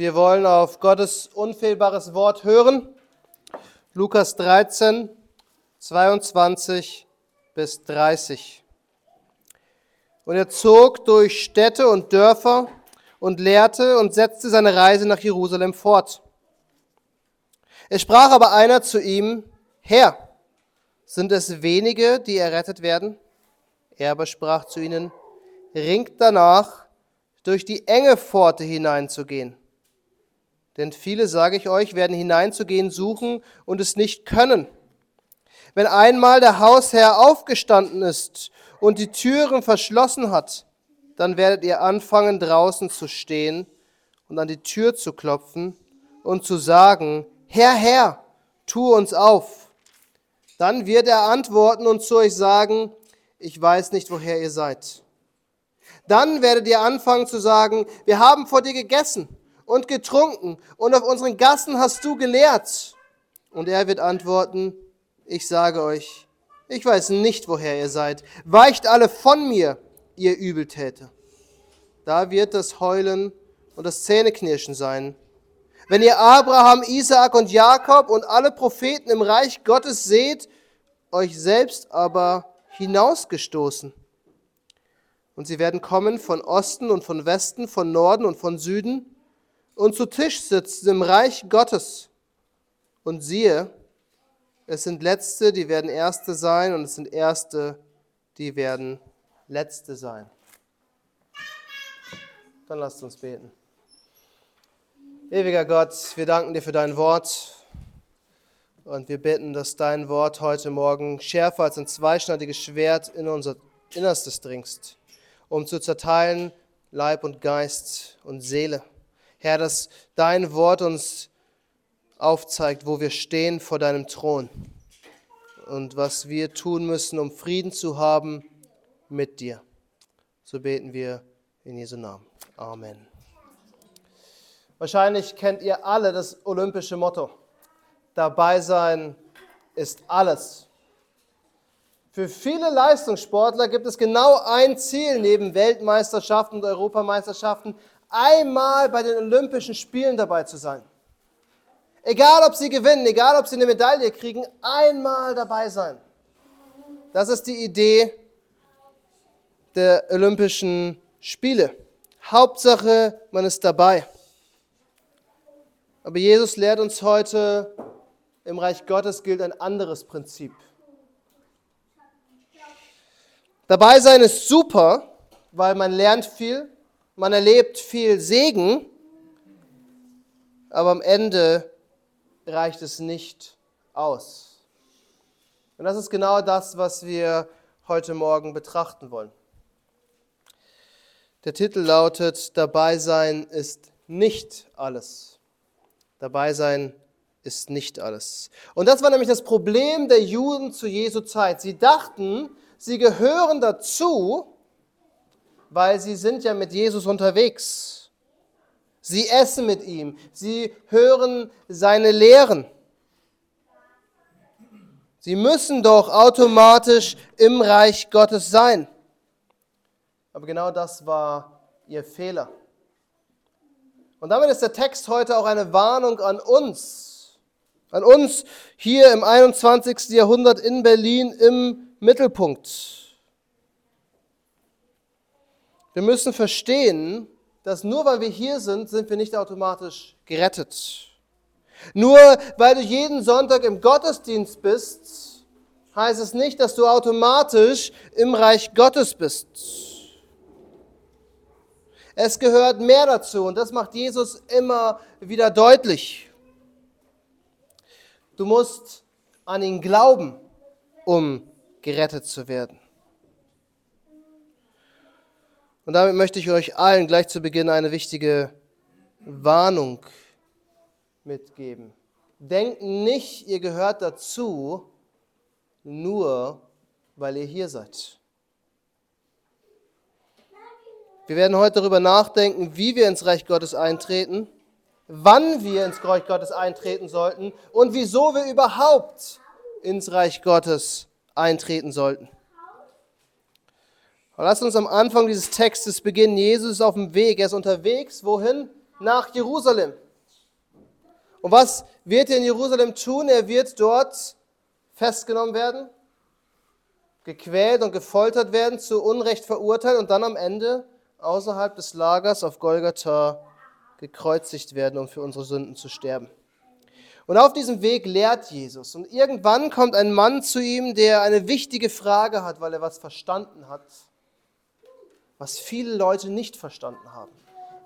Wir wollen auf Gottes unfehlbares Wort hören. Lukas 13, 22 bis 30. Und er zog durch Städte und Dörfer und lehrte und setzte seine Reise nach Jerusalem fort. Es sprach aber einer zu ihm, Herr, sind es wenige, die errettet werden? Er aber sprach zu ihnen, ringt danach, durch die enge Pforte hineinzugehen. Denn viele, sage ich euch, werden hineinzugehen suchen und es nicht können. Wenn einmal der Hausherr aufgestanden ist und die Türen verschlossen hat, dann werdet ihr anfangen draußen zu stehen und an die Tür zu klopfen und zu sagen, Herr, Herr, tu uns auf. Dann wird er antworten und zu euch sagen, ich weiß nicht, woher ihr seid. Dann werdet ihr anfangen zu sagen, wir haben vor dir gegessen und getrunken und auf unseren Gassen hast du gelehrt. Und er wird antworten, ich sage euch, ich weiß nicht, woher ihr seid. Weicht alle von mir, ihr Übeltäter. Da wird das Heulen und das Zähneknirschen sein. Wenn ihr Abraham, Isaak und Jakob und alle Propheten im Reich Gottes seht, euch selbst aber hinausgestoßen. Und sie werden kommen von Osten und von Westen, von Norden und von Süden und zu Tisch sitzen im Reich Gottes. Und siehe, es sind Letzte, die werden Erste sein, und es sind Erste, die werden Letzte sein. Dann lasst uns beten. Ewiger Gott, wir danken dir für dein Wort und wir bitten, dass dein Wort heute Morgen schärfer als ein zweischneidiges Schwert in unser Innerstes dringst, um zu zerteilen Leib und Geist und Seele. Herr, dass dein Wort uns aufzeigt, wo wir stehen vor deinem Thron und was wir tun müssen, um Frieden zu haben mit dir. So beten wir in Jesu Namen. Amen. Wahrscheinlich kennt ihr alle das olympische Motto. Dabei sein ist alles. Für viele Leistungssportler gibt es genau ein Ziel neben Weltmeisterschaften und Europameisterschaften, einmal bei den Olympischen Spielen dabei zu sein. Egal, ob sie gewinnen, egal, ob sie eine Medaille kriegen, einmal dabei sein. Das ist die Idee der Olympischen Spiele. Hauptsache, man ist dabei. Aber Jesus lehrt uns heute, im Reich Gottes gilt ein anderes Prinzip. Dabei sein ist super, weil man lernt viel, man erlebt viel Segen, aber am Ende reicht es nicht aus. Und das ist genau das, was wir heute Morgen betrachten wollen. Der Titel lautet, Dabei sein ist nicht alles. Dabei sein ist nicht alles. Und das war nämlich das Problem der Juden zu Jesu Zeit. Sie dachten, sie gehören dazu, weil sie sind ja mit Jesus unterwegs. Sie essen mit ihm, sie hören seine Lehren. Sie müssen doch automatisch im Reich Gottes sein. Aber genau das war ihr Fehler. Und damit ist der Text heute auch eine Warnung an uns, an uns hier im 21. Jahrhundert in Berlin im Mittelpunkt. Wir müssen verstehen, dass nur weil wir hier sind, sind wir nicht automatisch gerettet. Nur weil du jeden Sonntag im Gottesdienst bist, heißt es nicht, dass du automatisch im Reich Gottes bist. Es gehört mehr dazu und das macht Jesus immer wieder deutlich. Du musst an ihn glauben, um gerettet zu werden. Und damit möchte ich euch allen gleich zu Beginn eine wichtige Warnung mitgeben. Denkt nicht, ihr gehört dazu, nur weil ihr hier seid. Wir werden heute darüber nachdenken, wie wir ins Reich Gottes eintreten, wann wir ins Reich Gottes eintreten sollten und wieso wir überhaupt ins Reich Gottes eintreten sollten. Aber lasst uns am Anfang dieses Textes beginnen. Jesus ist auf dem Weg. Er ist unterwegs. Wohin? nach Jerusalem. Und was wird er in Jerusalem tun? Er wird dort festgenommen werden, gequält und gefoltert werden, zu Unrecht verurteilt und dann am Ende außerhalb des Lagers auf Golgatha gekreuzigt werden, um für unsere Sünden zu sterben. Und auf diesem Weg lehrt Jesus. Und irgendwann kommt ein Mann zu ihm, der eine wichtige Frage hat, weil er was verstanden hat, was viele Leute nicht verstanden haben.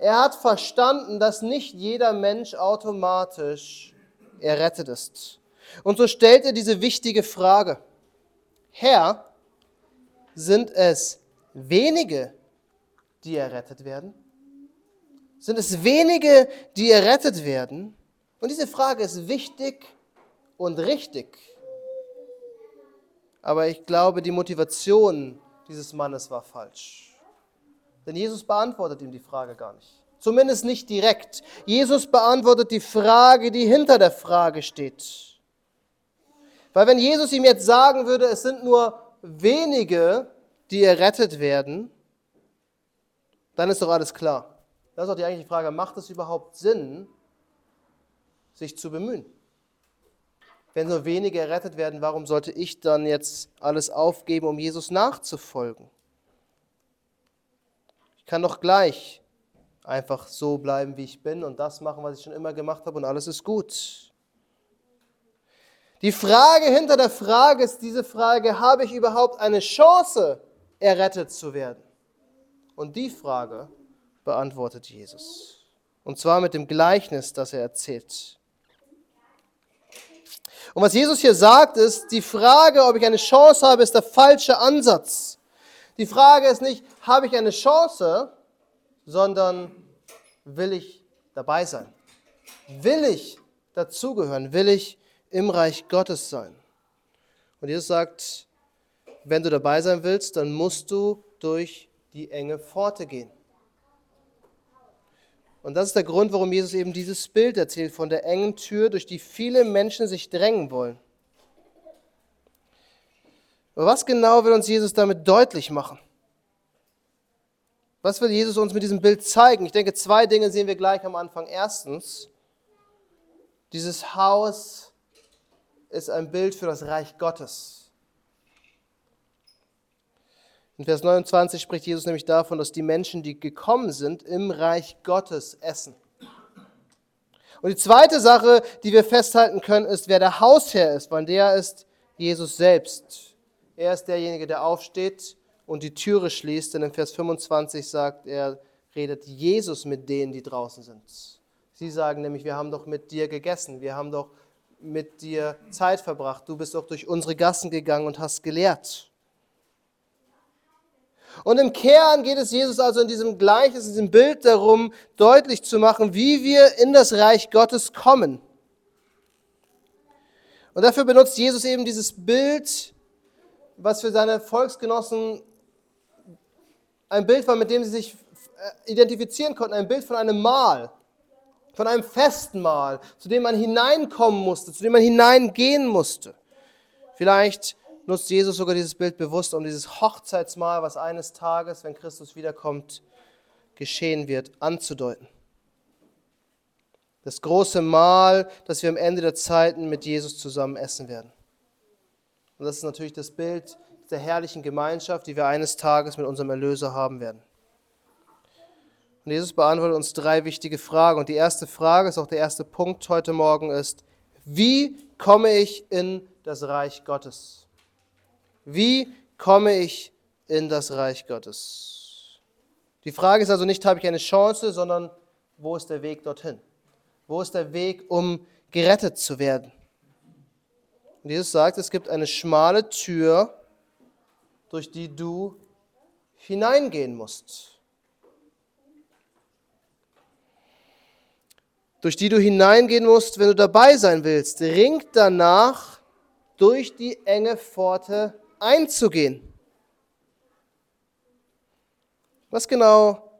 Er hat verstanden, dass nicht jeder Mensch automatisch errettet ist. Und so stellt er diese wichtige Frage. Herr, sind es wenige, die errettet werden? Sind es wenige, die errettet werden? Und diese Frage ist wichtig und richtig. Aber ich glaube, die Motivation dieses Mannes war falsch. Denn Jesus beantwortet ihm die Frage gar nicht. Zumindest nicht direkt. Jesus beantwortet die Frage, die hinter der Frage steht. Weil wenn Jesus ihm jetzt sagen würde, es sind nur wenige, die errettet werden, dann ist doch alles klar. Das ist auch die eigentliche Frage, macht es überhaupt Sinn, sich zu bemühen? Wenn nur wenige errettet werden, warum sollte ich dann jetzt alles aufgeben, um Jesus nachzufolgen? Ich kann doch gleich einfach so bleiben, wie ich bin und das machen, was ich schon immer gemacht habe und alles ist gut. Die Frage hinter der Frage ist diese Frage, habe ich überhaupt eine Chance, errettet zu werden? Und die Frage beantwortet Jesus. Und zwar mit dem Gleichnis, das er erzählt. Und was Jesus hier sagt, ist, die Frage, ob ich eine Chance habe, ist der falsche Ansatz. Die Frage ist nicht, habe ich eine Chance, sondern will ich dabei sein? Will ich dazugehören? Will ich im Reich Gottes sein? Und Jesus sagt, wenn du dabei sein willst, dann musst du durch die enge Pforte gehen. Und das ist der Grund, warum Jesus eben dieses Bild erzählt von der engen Tür, durch die viele Menschen sich drängen wollen. Aber was genau will uns Jesus damit deutlich machen? Was will Jesus uns mit diesem Bild zeigen? Ich denke, zwei Dinge sehen wir gleich am Anfang. Erstens, dieses Haus ist ein Bild für das Reich Gottes. In Vers 29 spricht Jesus nämlich davon, dass die Menschen, die gekommen sind, im Reich Gottes essen. Und die zweite Sache, die wir festhalten können, ist, wer der Hausherr ist, weil der ist Jesus selbst. Er ist derjenige, der aufsteht und die Türe schließt, denn in Vers 25 sagt er, redet Jesus mit denen, die draußen sind. Sie sagen nämlich, wir haben doch mit dir gegessen, wir haben doch mit dir Zeit verbracht, du bist doch durch unsere Gassen gegangen und hast gelehrt. Und im Kern geht es Jesus also in diesem Gleichnis, in diesem Bild darum, deutlich zu machen, wie wir in das Reich Gottes kommen. Und dafür benutzt Jesus eben dieses Bild was für seine Volksgenossen ein Bild war, mit dem sie sich äh, identifizieren konnten, ein Bild von einem Mahl, von einem festen Mahl, zu dem man hineinkommen musste, zu dem man hineingehen musste. Vielleicht nutzt Jesus sogar dieses Bild bewusst, um dieses Hochzeitsmahl, was eines Tages, wenn Christus wiederkommt, geschehen wird, anzudeuten. Das große Mahl, das wir am Ende der Zeiten mit Jesus zusammen essen werden. Und das ist natürlich das Bild der herrlichen Gemeinschaft, die wir eines Tages mit unserem Erlöser haben werden. Und Jesus beantwortet uns drei wichtige Fragen. Und die erste Frage ist auch der erste Punkt heute Morgen ist, wie komme ich in das Reich Gottes? Wie komme ich in das Reich Gottes? Die Frage ist also nicht, habe ich eine Chance, sondern wo ist der Weg dorthin? Wo ist der Weg, um gerettet zu werden? Und Jesus sagt, es gibt eine schmale Tür, durch die du hineingehen musst. Durch die du hineingehen musst, wenn du dabei sein willst. Ringt danach, durch die enge Pforte einzugehen. Was genau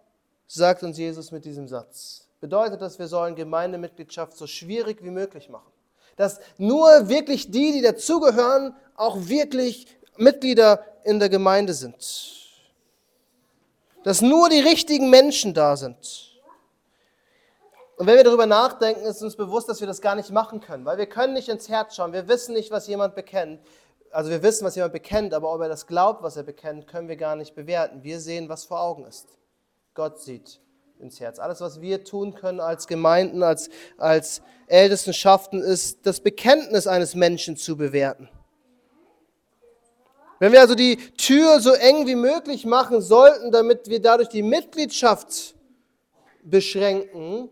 sagt uns Jesus mit diesem Satz? Bedeutet das, wir sollen Gemeindemitgliedschaft so schwierig wie möglich machen dass nur wirklich die, die dazugehören, auch wirklich Mitglieder in der Gemeinde sind. Dass nur die richtigen Menschen da sind. Und wenn wir darüber nachdenken, ist uns bewusst, dass wir das gar nicht machen können, weil wir können nicht ins Herz schauen. Wir wissen nicht, was jemand bekennt. Also wir wissen, was jemand bekennt, aber ob er das glaubt, was er bekennt, können wir gar nicht bewerten. Wir sehen, was vor Augen ist. Gott sieht ins Herz. Alles, was wir tun können als Gemeinden, als, als Ältestenschaften, ist das Bekenntnis eines Menschen zu bewerten. Wenn wir also die Tür so eng wie möglich machen sollten, damit wir dadurch die Mitgliedschaft beschränken,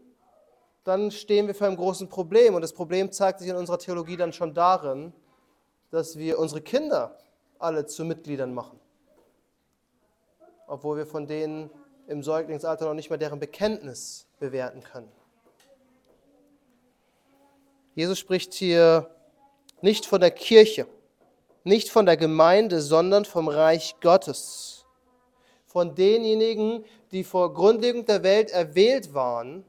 dann stehen wir vor einem großen Problem. Und das Problem zeigt sich in unserer Theologie dann schon darin, dass wir unsere Kinder alle zu Mitgliedern machen. Obwohl wir von denen im Säuglingsalter noch nicht mal deren Bekenntnis bewerten können. Jesus spricht hier nicht von der Kirche, nicht von der Gemeinde, sondern vom Reich Gottes. Von denjenigen, die vor Grundlegung der Welt erwählt waren,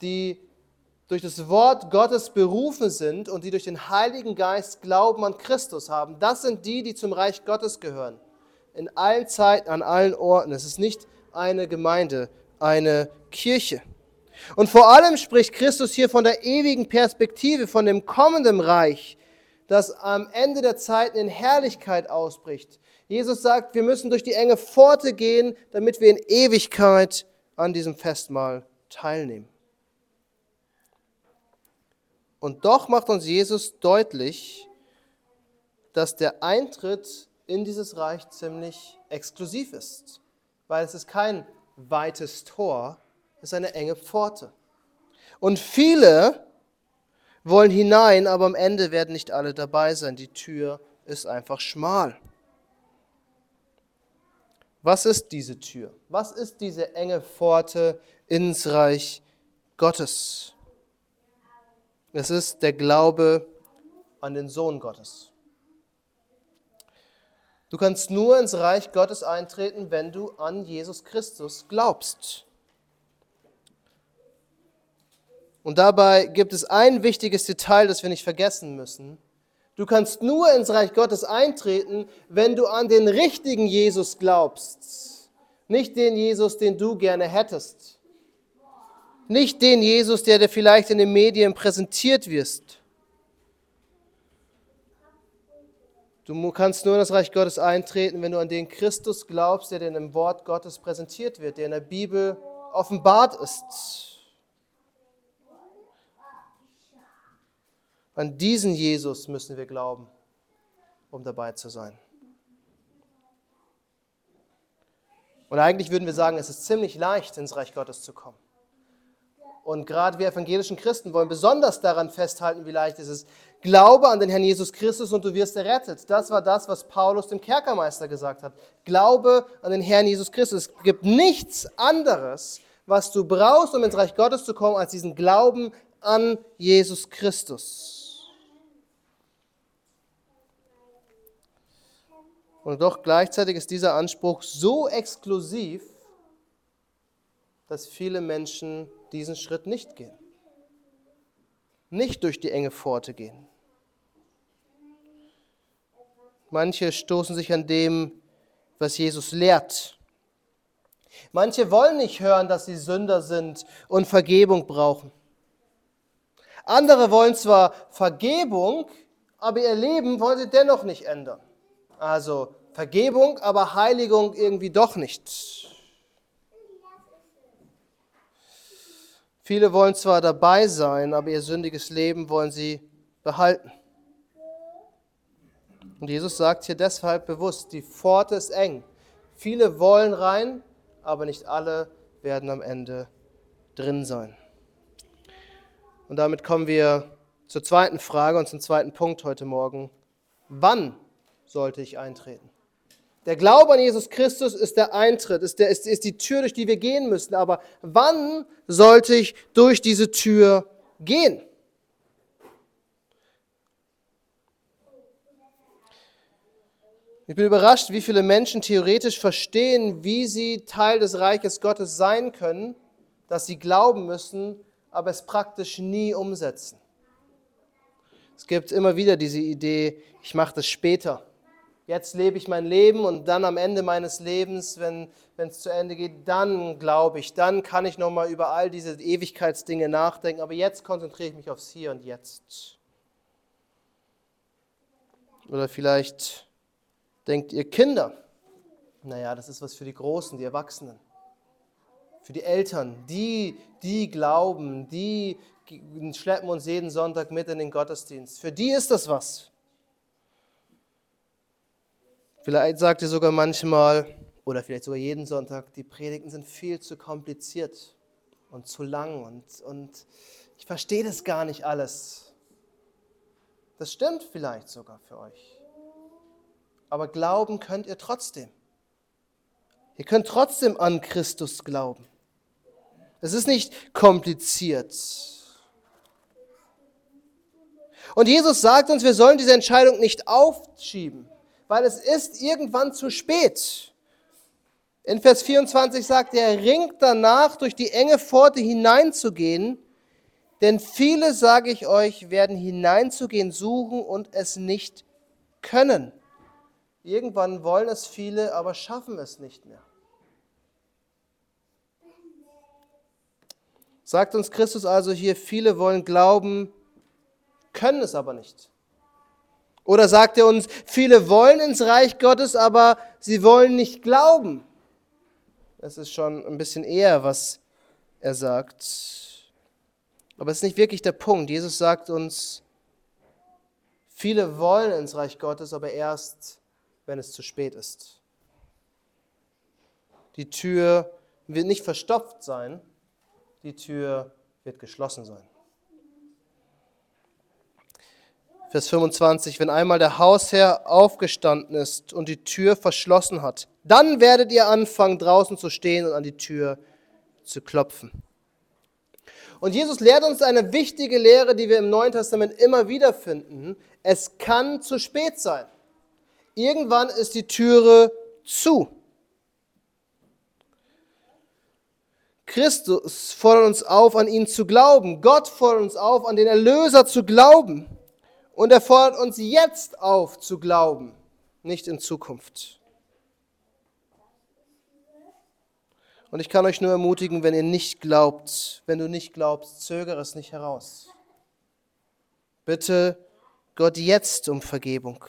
die durch das Wort Gottes berufen sind und die durch den Heiligen Geist Glauben an Christus haben. Das sind die, die zum Reich Gottes gehören. In allen Zeiten, an allen Orten. Es ist nicht eine Gemeinde, eine Kirche. Und vor allem spricht Christus hier von der ewigen Perspektive, von dem kommenden Reich, das am Ende der Zeiten in Herrlichkeit ausbricht. Jesus sagt, wir müssen durch die enge Pforte gehen, damit wir in Ewigkeit an diesem Festmahl teilnehmen. Und doch macht uns Jesus deutlich, dass der Eintritt in dieses Reich ziemlich exklusiv ist weil es ist kein weites Tor, es ist eine enge Pforte. Und viele wollen hinein, aber am Ende werden nicht alle dabei sein. Die Tür ist einfach schmal. Was ist diese Tür? Was ist diese enge Pforte ins Reich Gottes? Es ist der Glaube an den Sohn Gottes. Du kannst nur ins Reich Gottes eintreten, wenn du an Jesus Christus glaubst. Und dabei gibt es ein wichtiges Detail, das wir nicht vergessen müssen. Du kannst nur ins Reich Gottes eintreten, wenn du an den richtigen Jesus glaubst. Nicht den Jesus, den du gerne hättest. Nicht den Jesus, der dir vielleicht in den Medien präsentiert wirst. Du kannst nur in das Reich Gottes eintreten, wenn du an den Christus glaubst, der dir im Wort Gottes präsentiert wird, der in der Bibel offenbart ist. An diesen Jesus müssen wir glauben, um dabei zu sein. Und eigentlich würden wir sagen, es ist ziemlich leicht, ins Reich Gottes zu kommen. Und gerade wir evangelischen Christen wollen besonders daran festhalten, wie leicht es ist. Glaube an den Herrn Jesus Christus und du wirst errettet. Das war das, was Paulus dem Kerkermeister gesagt hat. Glaube an den Herrn Jesus Christus. Es gibt nichts anderes, was du brauchst, um ins Reich Gottes zu kommen, als diesen Glauben an Jesus Christus. Und doch gleichzeitig ist dieser Anspruch so exklusiv, dass viele Menschen diesen Schritt nicht gehen. Nicht durch die enge Pforte gehen. Manche stoßen sich an dem, was Jesus lehrt. Manche wollen nicht hören, dass sie Sünder sind und Vergebung brauchen. Andere wollen zwar Vergebung, aber ihr Leben wollen sie dennoch nicht ändern. Also Vergebung, aber Heiligung irgendwie doch nicht. Viele wollen zwar dabei sein, aber ihr sündiges Leben wollen sie behalten. Und Jesus sagt hier deshalb bewusst, die Pforte ist eng. Viele wollen rein, aber nicht alle werden am Ende drin sein. Und damit kommen wir zur zweiten Frage und zum zweiten Punkt heute Morgen. Wann sollte ich eintreten? Der Glaube an Jesus Christus ist der Eintritt, ist, der, ist, ist die Tür, durch die wir gehen müssen. Aber wann sollte ich durch diese Tür gehen? Ich bin überrascht, wie viele Menschen theoretisch verstehen, wie sie Teil des Reiches Gottes sein können, dass sie glauben müssen, aber es praktisch nie umsetzen. Es gibt immer wieder diese Idee, ich mache das später jetzt lebe ich mein Leben und dann am Ende meines Lebens, wenn es zu Ende geht, dann glaube ich, dann kann ich nochmal über all diese Ewigkeitsdinge nachdenken. Aber jetzt konzentriere ich mich aufs Hier und Jetzt. Oder vielleicht denkt ihr Kinder, naja, das ist was für die Großen, die Erwachsenen. Für die Eltern, die, die glauben, die schleppen uns jeden Sonntag mit in den Gottesdienst. Für die ist das was. Vielleicht sagt ihr sogar manchmal, oder vielleicht sogar jeden Sonntag, die Predigten sind viel zu kompliziert und zu lang und, und ich verstehe das gar nicht alles. Das stimmt vielleicht sogar für euch. Aber glauben könnt ihr trotzdem. Ihr könnt trotzdem an Christus glauben. Es ist nicht kompliziert. Und Jesus sagt uns, wir sollen diese Entscheidung nicht aufschieben, weil es ist irgendwann zu spät. In Vers 24 sagt er, ringt danach, durch die enge Pforte hineinzugehen, denn viele, sage ich euch, werden hineinzugehen suchen und es nicht können. Irgendwann wollen es viele, aber schaffen es nicht mehr. Sagt uns Christus also hier, viele wollen glauben, können es aber nicht. Oder sagt er uns, viele wollen ins Reich Gottes, aber sie wollen nicht glauben. Das ist schon ein bisschen eher, was er sagt. Aber es ist nicht wirklich der Punkt. Jesus sagt uns, viele wollen ins Reich Gottes, aber erst, wenn es zu spät ist. Die Tür wird nicht verstopft sein, die Tür wird geschlossen sein. Vers 25, wenn einmal der Hausherr aufgestanden ist und die Tür verschlossen hat, dann werdet ihr anfangen, draußen zu stehen und an die Tür zu klopfen. Und Jesus lehrt uns eine wichtige Lehre, die wir im Neuen Testament immer wieder finden. Es kann zu spät sein. Irgendwann ist die Türe zu. Christus fordert uns auf, an ihn zu glauben. Gott fordert uns auf, an den Erlöser zu glauben. Und er fordert uns jetzt auf zu glauben, nicht in Zukunft. Und ich kann euch nur ermutigen, wenn ihr nicht glaubt, wenn du nicht glaubst, zögere es nicht heraus. Bitte Gott jetzt um Vergebung.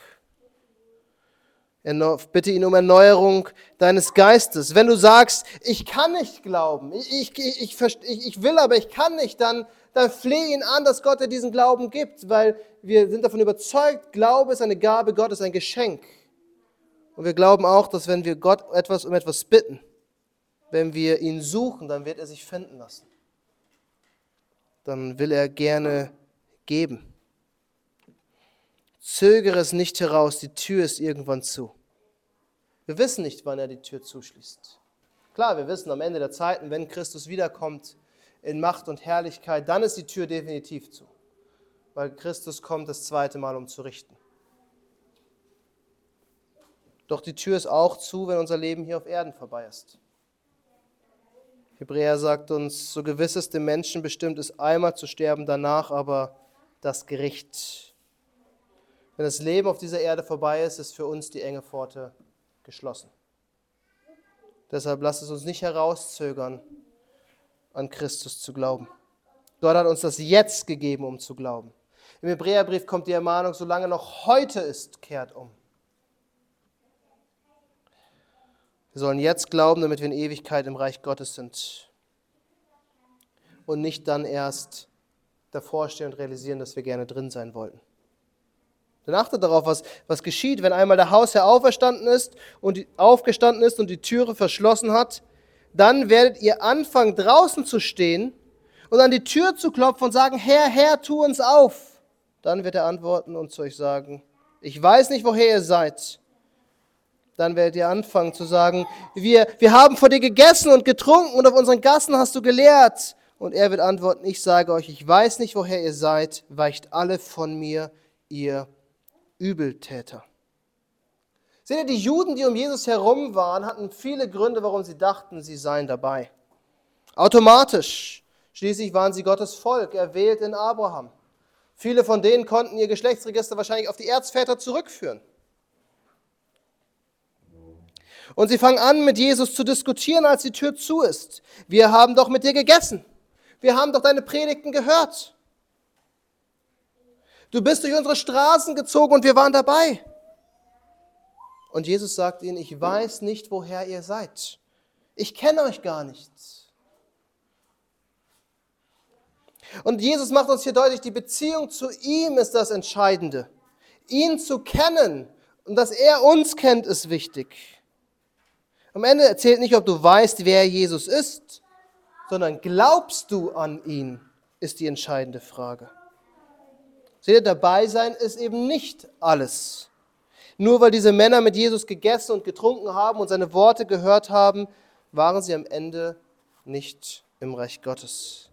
Bitte ihn um Erneuerung deines Geistes. Wenn du sagst, ich kann nicht glauben, ich, ich, ich, ich, will aber ich kann nicht, dann, dann fleh ihn an, dass Gott dir diesen Glauben gibt, weil wir sind davon überzeugt, Glaube ist eine Gabe Gottes, ein Geschenk. Und wir glauben auch, dass wenn wir Gott etwas um etwas bitten, wenn wir ihn suchen, dann wird er sich finden lassen. Dann will er gerne geben. Zögere es nicht heraus, die Tür ist irgendwann zu. Wir wissen nicht, wann er die Tür zuschließt. Klar, wir wissen am Ende der Zeiten, wenn Christus wiederkommt in Macht und Herrlichkeit, dann ist die Tür definitiv zu, weil Christus kommt das zweite Mal, um zu richten. Doch die Tür ist auch zu, wenn unser Leben hier auf Erden vorbei ist. Hebräer sagt uns, so gewiss es dem Menschen bestimmt ist, einmal zu sterben, danach aber das Gericht. Wenn das Leben auf dieser Erde vorbei ist, ist für uns die enge Pforte geschlossen. Deshalb lasst es uns nicht herauszögern, an Christus zu glauben. Gott hat uns das jetzt gegeben, um zu glauben. Im Hebräerbrief kommt die Ermahnung, solange noch heute ist, kehrt um. Wir sollen jetzt glauben, damit wir in Ewigkeit im Reich Gottes sind. Und nicht dann erst davor stehen und realisieren, dass wir gerne drin sein wollten. Dann achtet darauf, was, was geschieht, wenn einmal der Hausherr auferstanden ist und die, aufgestanden ist und die Türe verschlossen hat. Dann werdet ihr anfangen, draußen zu stehen und an die Tür zu klopfen und sagen, Herr, Herr, tu uns auf. Dann wird er antworten und zu euch sagen, ich weiß nicht, woher ihr seid. Dann werdet ihr anfangen zu sagen, wir, wir haben vor dir gegessen und getrunken und auf unseren Gassen hast du gelehrt. Und er wird antworten, ich sage euch, ich weiß nicht, woher ihr seid, weicht alle von mir, ihr Übeltäter. Seht ihr, die Juden, die um Jesus herum waren, hatten viele Gründe, warum sie dachten, sie seien dabei. Automatisch. Schließlich waren sie Gottes Volk, erwählt in Abraham. Viele von denen konnten ihr Geschlechtsregister wahrscheinlich auf die Erzväter zurückführen. Und sie fangen an, mit Jesus zu diskutieren, als die Tür zu ist. Wir haben doch mit dir gegessen. Wir haben doch deine Predigten gehört. Du bist durch unsere Straßen gezogen und wir waren dabei. Und Jesus sagt ihnen, ich weiß nicht, woher ihr seid. Ich kenne euch gar nicht. Und Jesus macht uns hier deutlich, die Beziehung zu ihm ist das Entscheidende. Ihn zu kennen und dass er uns kennt, ist wichtig. Am Ende erzählt nicht, ob du weißt, wer Jesus ist, sondern glaubst du an ihn, ist die entscheidende Frage. Seht ihr, dabei sein ist eben nicht alles. Nur weil diese Männer mit Jesus gegessen und getrunken haben und seine Worte gehört haben, waren sie am Ende nicht im Reich Gottes.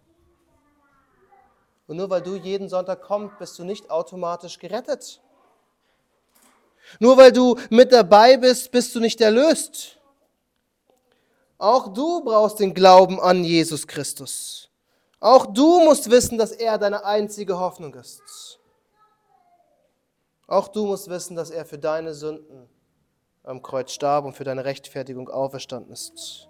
Und nur weil du jeden Sonntag kommst, bist du nicht automatisch gerettet. Nur weil du mit dabei bist, bist du nicht erlöst. Auch du brauchst den Glauben an Jesus Christus. Auch du musst wissen, dass er deine einzige Hoffnung ist. Auch du musst wissen, dass er für deine Sünden am Kreuz starb und für deine Rechtfertigung auferstanden ist.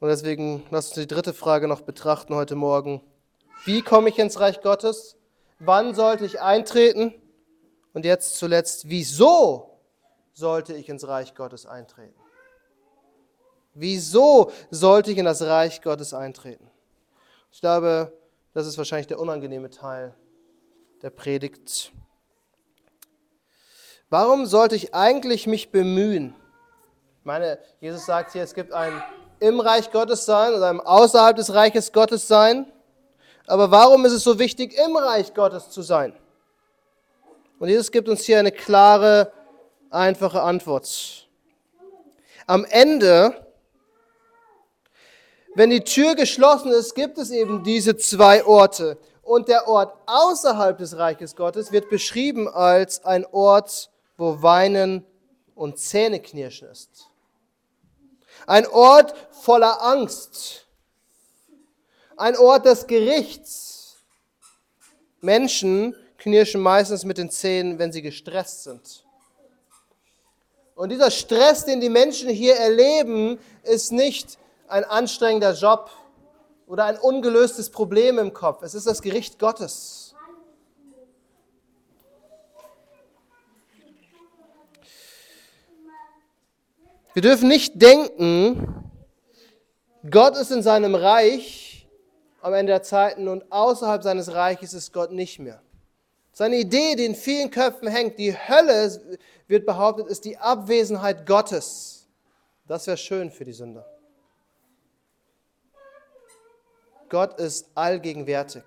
Und deswegen lass uns die dritte Frage noch betrachten heute Morgen. Wie komme ich ins Reich Gottes? Wann sollte ich eintreten? Und jetzt zuletzt, wieso sollte ich ins Reich Gottes eintreten? Wieso sollte ich in das Reich Gottes eintreten? Ich glaube, das ist wahrscheinlich der unangenehme Teil der Predigt. Warum sollte ich eigentlich mich bemühen? Ich meine, Jesus sagt hier, es gibt ein im Reich Gottes sein oder ein außerhalb des Reiches Gottes sein. Aber warum ist es so wichtig, im Reich Gottes zu sein? Und Jesus gibt uns hier eine klare einfache Antwort. Am Ende, wenn die Tür geschlossen ist, gibt es eben diese zwei Orte. Und der Ort außerhalb des Reiches Gottes wird beschrieben als ein Ort, wo Weinen und Zähneknirschen ist. Ein Ort voller Angst. Ein Ort des Gerichts. Menschen knirschen meistens mit den Zähnen, wenn sie gestresst sind. Und dieser Stress, den die Menschen hier erleben, ist nicht ein anstrengender Job oder ein ungelöstes Problem im Kopf. Es ist das Gericht Gottes. Wir dürfen nicht denken, Gott ist in seinem Reich am Ende der Zeiten und außerhalb seines Reiches ist Gott nicht mehr. Seine Idee, die in vielen Köpfen hängt, die Hölle wird behauptet, ist die Abwesenheit Gottes. Das wäre schön für die Sünder. Gott ist allgegenwärtig.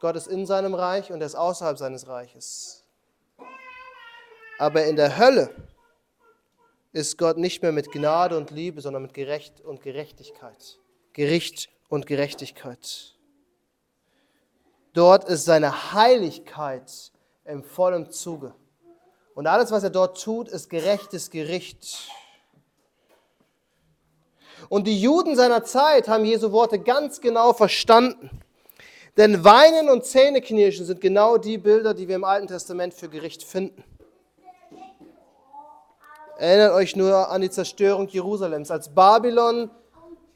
Gott ist in seinem Reich und er ist außerhalb seines Reiches. Aber in der Hölle ist Gott nicht mehr mit Gnade und Liebe, sondern mit Gerecht und Gerechtigkeit. Gericht und Gerechtigkeit. Dort ist seine Heiligkeit im vollen Zuge. Und alles, was er dort tut, ist gerechtes Gericht. Und die Juden seiner Zeit haben Jesu Worte ganz genau verstanden. Denn Weinen und Zähneknirschen sind genau die Bilder, die wir im Alten Testament für Gericht finden. Erinnert euch nur an die Zerstörung Jerusalems, als Babylon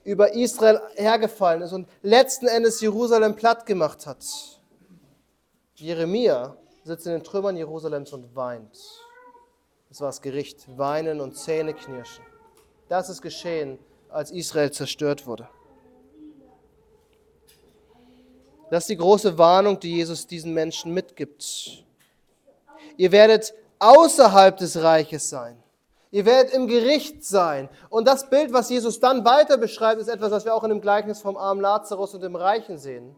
über Israel hergefallen ist und letzten Endes Jerusalem platt gemacht hat. Jeremia sitzt in den Trümmern Jerusalems und weint. Das war das Gericht, weinen und Zähne knirschen. Das ist geschehen, als Israel zerstört wurde. Das ist die große Warnung, die Jesus diesen Menschen mitgibt. Ihr werdet außerhalb des Reiches sein. Ihr werdet im Gericht sein. Und das Bild, was Jesus dann weiter beschreibt, ist etwas, was wir auch in dem Gleichnis vom armen Lazarus und dem Reichen sehen.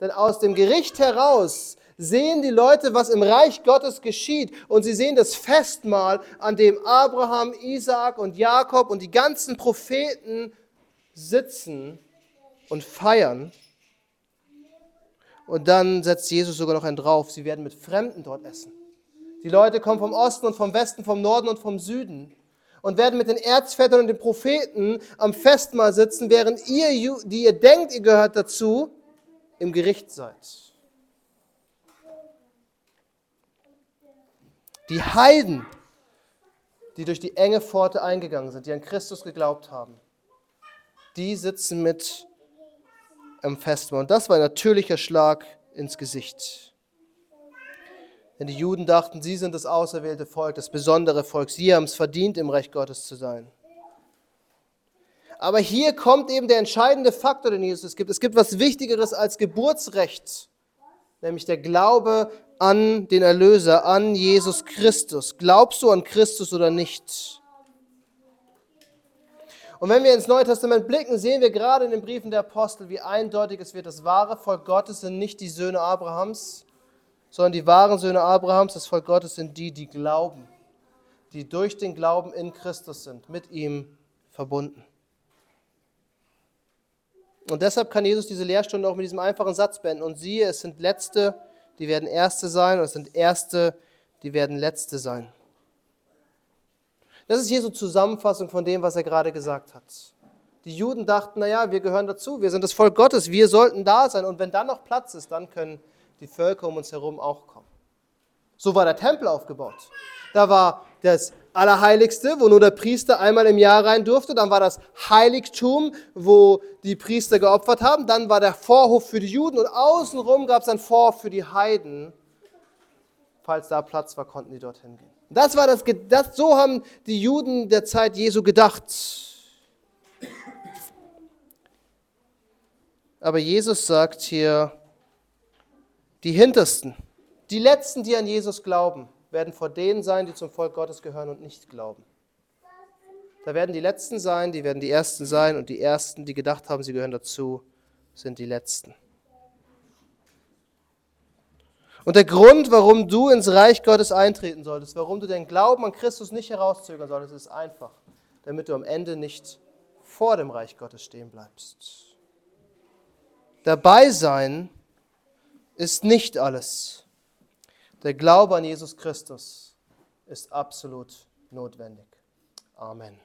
Denn aus dem Gericht heraus sehen die Leute, was im Reich Gottes geschieht. Und sie sehen das Festmahl, an dem Abraham, Isaak und Jakob und die ganzen Propheten sitzen und feiern. Und dann setzt Jesus sogar noch einen drauf. Sie werden mit Fremden dort essen. Die Leute kommen vom Osten und vom Westen, vom Norden und vom Süden und werden mit den Erzvätern und den Propheten am Festmahl sitzen, während ihr, die ihr denkt, ihr gehört dazu, im Gericht seid. Die Heiden, die durch die enge Pforte eingegangen sind, die an Christus geglaubt haben, die sitzen mit am Festmahl. Und das war ein natürlicher Schlag ins Gesicht. Denn die Juden dachten, sie sind das auserwählte Volk, das besondere Volk. Sie haben es verdient, im Recht Gottes zu sein. Aber hier kommt eben der entscheidende Faktor, den Jesus gibt. Es gibt was Wichtigeres als Geburtsrecht, nämlich der Glaube an den Erlöser, an Jesus Christus. Glaubst du an Christus oder nicht? Und wenn wir ins Neue Testament blicken, sehen wir gerade in den Briefen der Apostel, wie eindeutig es wird, das wahre Volk Gottes sind nicht die Söhne Abrahams, sondern die wahren Söhne Abrahams, das Volk Gottes sind die, die glauben, die durch den Glauben in Christus sind, mit ihm verbunden. Und deshalb kann Jesus diese Lehrstunde auch mit diesem einfachen Satz beenden. Und siehe, es sind Letzte, die werden Erste sein, und es sind Erste, die werden Letzte sein. Das ist Jesu Zusammenfassung von dem, was er gerade gesagt hat. Die Juden dachten, naja, wir gehören dazu, wir sind das Volk Gottes, wir sollten da sein. Und wenn dann noch Platz ist, dann können die Völker um uns herum auch kommen. So war der Tempel aufgebaut. Da war das Allerheiligste, wo nur der Priester einmal im Jahr rein durfte. Dann war das Heiligtum, wo die Priester geopfert haben. Dann war der Vorhof für die Juden und außenrum gab es einen Vorhof für die Heiden. Falls da Platz war, konnten die dorthin gehen. Das war das, das, so haben die Juden der Zeit Jesu gedacht. Aber Jesus sagt hier, die Hintersten, die Letzten, die an Jesus glauben, werden vor denen sein, die zum Volk Gottes gehören und nicht glauben. Da werden die Letzten sein, die werden die Ersten sein und die Ersten, die gedacht haben, sie gehören dazu, sind die Letzten. Und der Grund, warum du ins Reich Gottes eintreten solltest, warum du den Glauben an Christus nicht herauszögern solltest, ist einfach, damit du am Ende nicht vor dem Reich Gottes stehen bleibst. Dabei sein ist nicht alles. Der Glaube an Jesus Christus ist absolut notwendig. Amen.